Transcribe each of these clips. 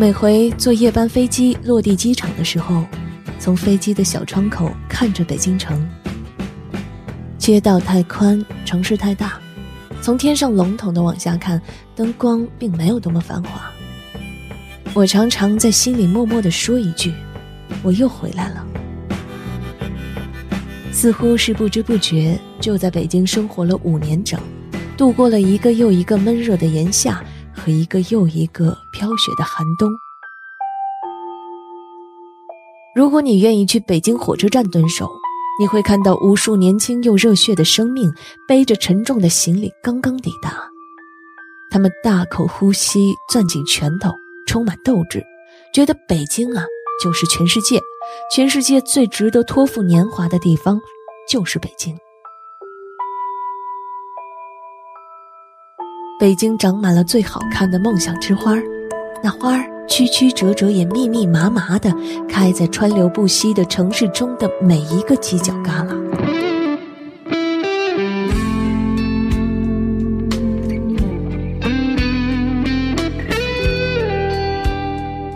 每回坐夜班飞机落地机场的时候，从飞机的小窗口看着北京城，街道太宽，城市太大，从天上笼统的往下看，灯光并没有多么繁华。我常常在心里默默的说一句：“我又回来了。”似乎是不知不觉就在北京生活了五年整，度过了一个又一个闷热的炎夏一个又一个飘雪的寒冬。如果你愿意去北京火车站蹲守，你会看到无数年轻又热血的生命背着沉重的行李刚刚抵达，他们大口呼吸，攥紧拳头，充满斗志，觉得北京啊就是全世界。全世界最值得托付年华的地方，就是北京。北京长满了最好看的梦想之花那花儿曲曲折折也密密麻麻的开在川流不息的城市中的每一个犄角旮旯。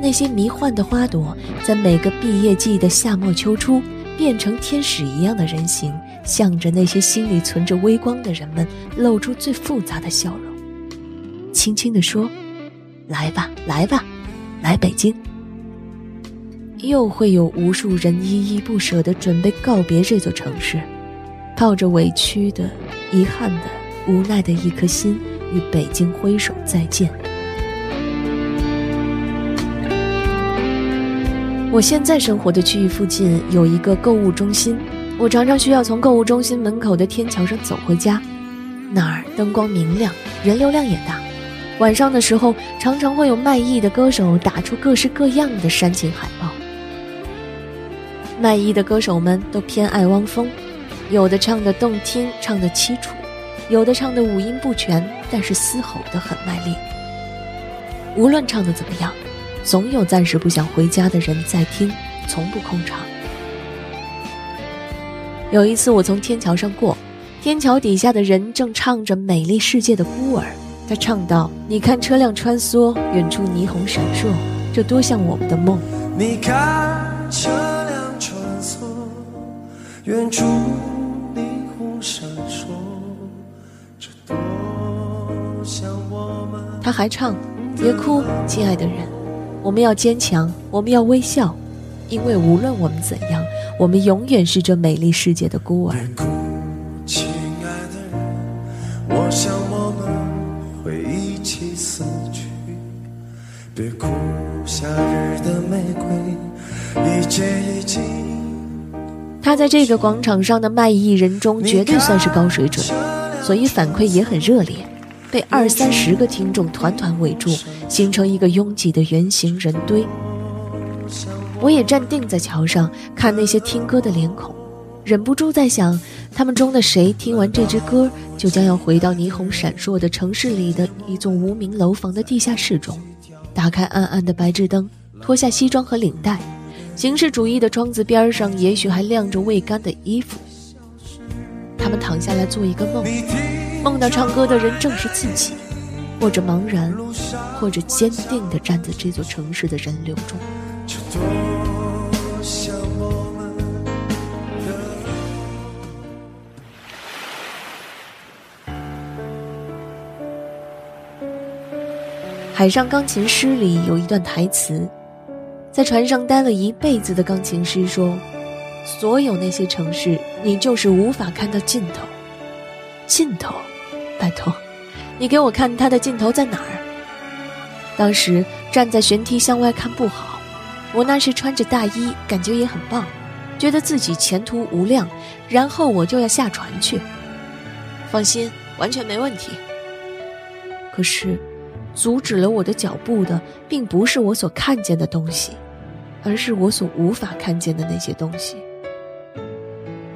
那些迷幻的花朵，在每个毕业季的夏末秋初，变成天使一样的人形，向着那些心里存着微光的人们，露出最复杂的笑容，轻轻地说：“来吧，来吧，来北京。”又会有无数人依依不舍地准备告别这座城市，抱着委屈的、遗憾的、无奈的一颗心，与北京挥手再见。我现在生活的区域附近有一个购物中心，我常常需要从购物中心门口的天桥上走回家。那儿灯光明亮，人流量也大。晚上的时候，常常会有卖艺的歌手打出各式各样的煽情海报。卖艺的歌手们都偏爱汪峰，有的唱得动听，唱得凄楚；有的唱得五音不全，但是嘶吼得很卖力。无论唱得怎么样。总有暂时不想回家的人在听，从不空场。有一次，我从天桥上过，天桥底下的人正唱着《美丽世界的孤儿》。他唱道：“你看车辆穿梭，远处霓虹闪烁，这多像我们的梦。”你看车辆穿梭，远处霓虹闪烁，这多像我们。他还唱：“别哭，亲爱的人。”我们要坚强，我们要微笑，因为无论我们怎样，我们永远是这美丽世界的孤儿。别哭，夏日的玫瑰，一切已经。他在这个广场上的卖艺人中，绝对算是高水准，所以反馈也很热烈。被二三十个听众团团围住，形成一个拥挤的圆形人堆。我也站定在桥上，看那些听歌的脸孔，忍不住在想，他们中的谁听完这支歌，就将要回到霓虹闪烁的城市里的一座无名楼房的地下室中，打开暗暗的白炽灯，脱下西装和领带，形式主义的窗子边上，也许还晾着未干的衣服。他们躺下来做一个梦。梦到唱歌的人正是自己，或者茫然，或者坚定地站在这座城市的人流中。《海上钢琴师》里有一段台词，在船上待了一辈子的钢琴师说：“所有那些城市，你就是无法看到尽头，尽头。”拜托，你给我看他的尽头在哪儿？当时站在舷梯向外看不好，我那时穿着大衣，感觉也很棒，觉得自己前途无量。然后我就要下船去，放心，完全没问题。可是，阻止了我的脚步的，并不是我所看见的东西，而是我所无法看见的那些东西。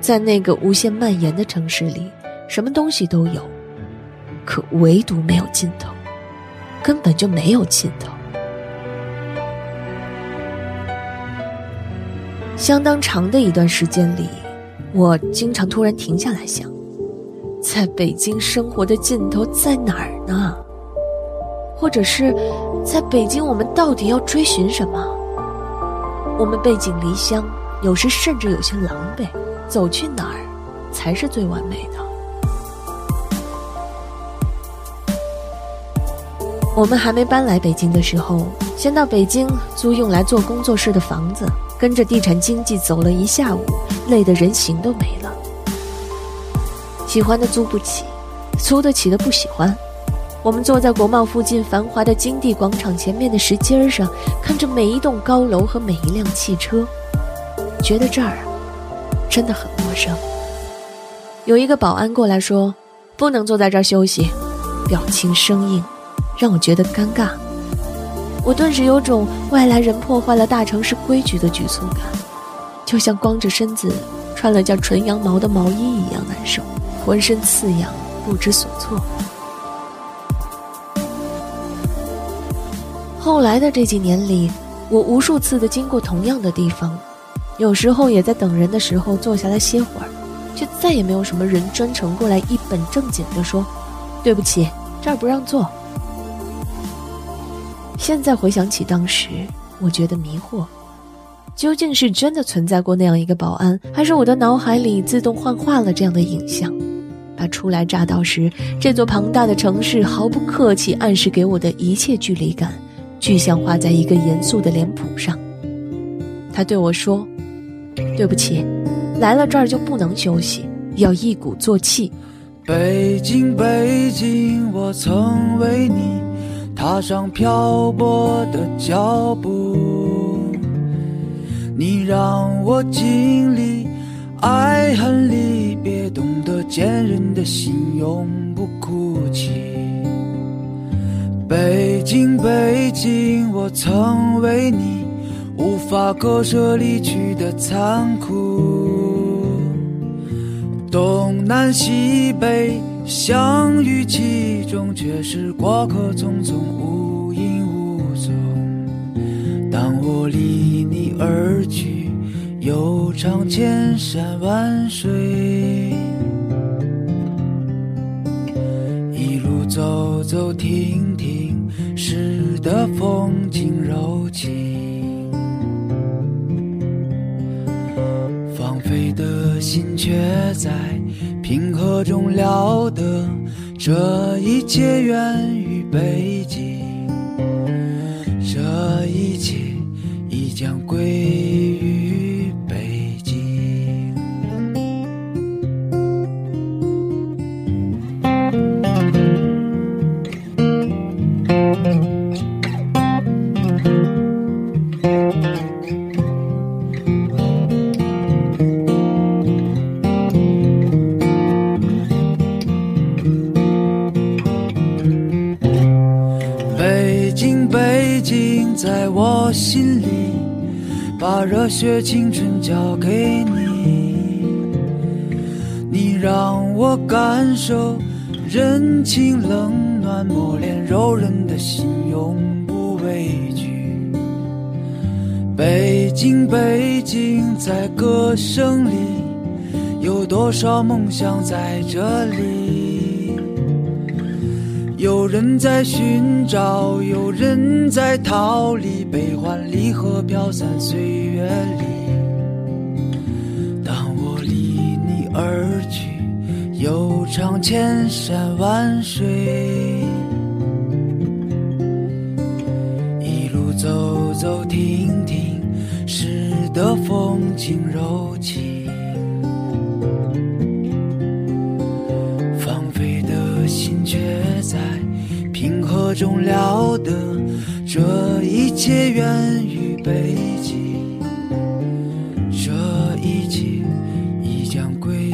在那个无限蔓延的城市里，什么东西都有，可唯独没有尽头，根本就没有尽头。相当长的一段时间里，我经常突然停下来想，在北京生活的尽头在哪儿呢？或者是，在北京我们到底要追寻什么？我们背井离乡，有时甚至有些狼狈，走去哪儿才是最完美的？我们还没搬来北京的时候，先到北京租用来做工作室的房子。跟着地产经纪走了一下午，累得人形都没了。喜欢的租不起，租得起的不喜欢。我们坐在国贸附近繁华的金地广场前面的石阶上，看着每一栋高楼和每一辆汽车，觉得这儿真的很陌生。有一个保安过来说：“不能坐在这儿休息。”表情生硬，让我觉得尴尬。我顿时有种外来人破坏了大城市规矩的局促感，就像光着身子穿了件纯羊毛的毛衣一样难受，浑身刺痒，不知所措。后来的这几年里，我无数次的经过同样的地方，有时候也在等人的时候坐下来歇会儿，却再也没有什么人专程过来一本正经的说：“对不起，这儿不让坐。”现在回想起当时，我觉得迷惑，究竟是真的存在过那样一个保安，还是我的脑海里自动幻化了这样的影像，把初来乍到时这座庞大的城市毫不客气暗示给我的一切距离感，具象化在一个严肃的脸谱上。他对我说：“对不起，来了这儿就不能休息，要一鼓作气。”北京，北京，我曾为你。踏上漂泊的脚步，你让我经历爱恨离别，懂得坚韧的心永不哭泣。北北京，北京，我曾为你无法割舍离去的残酷，东南西北。相遇其中，却是过客匆匆，无影无踪。当我离你而去，又唱千山万水，走走停停，使得风景柔情。放飞的心却在。平和中了得，这一切源于北京，我心里，把热血青春交给你，你让我感受人情冷暖，磨练柔韧的心，永不畏惧。北京，北京，在歌声里，有多少梦想在这里？有人在寻找，有人在逃离，悲欢离合飘散岁月里。当我离你而去，又唱千山万水，一路走走停停，使得风景柔情。中了得，这一切源于北极，这一切已将归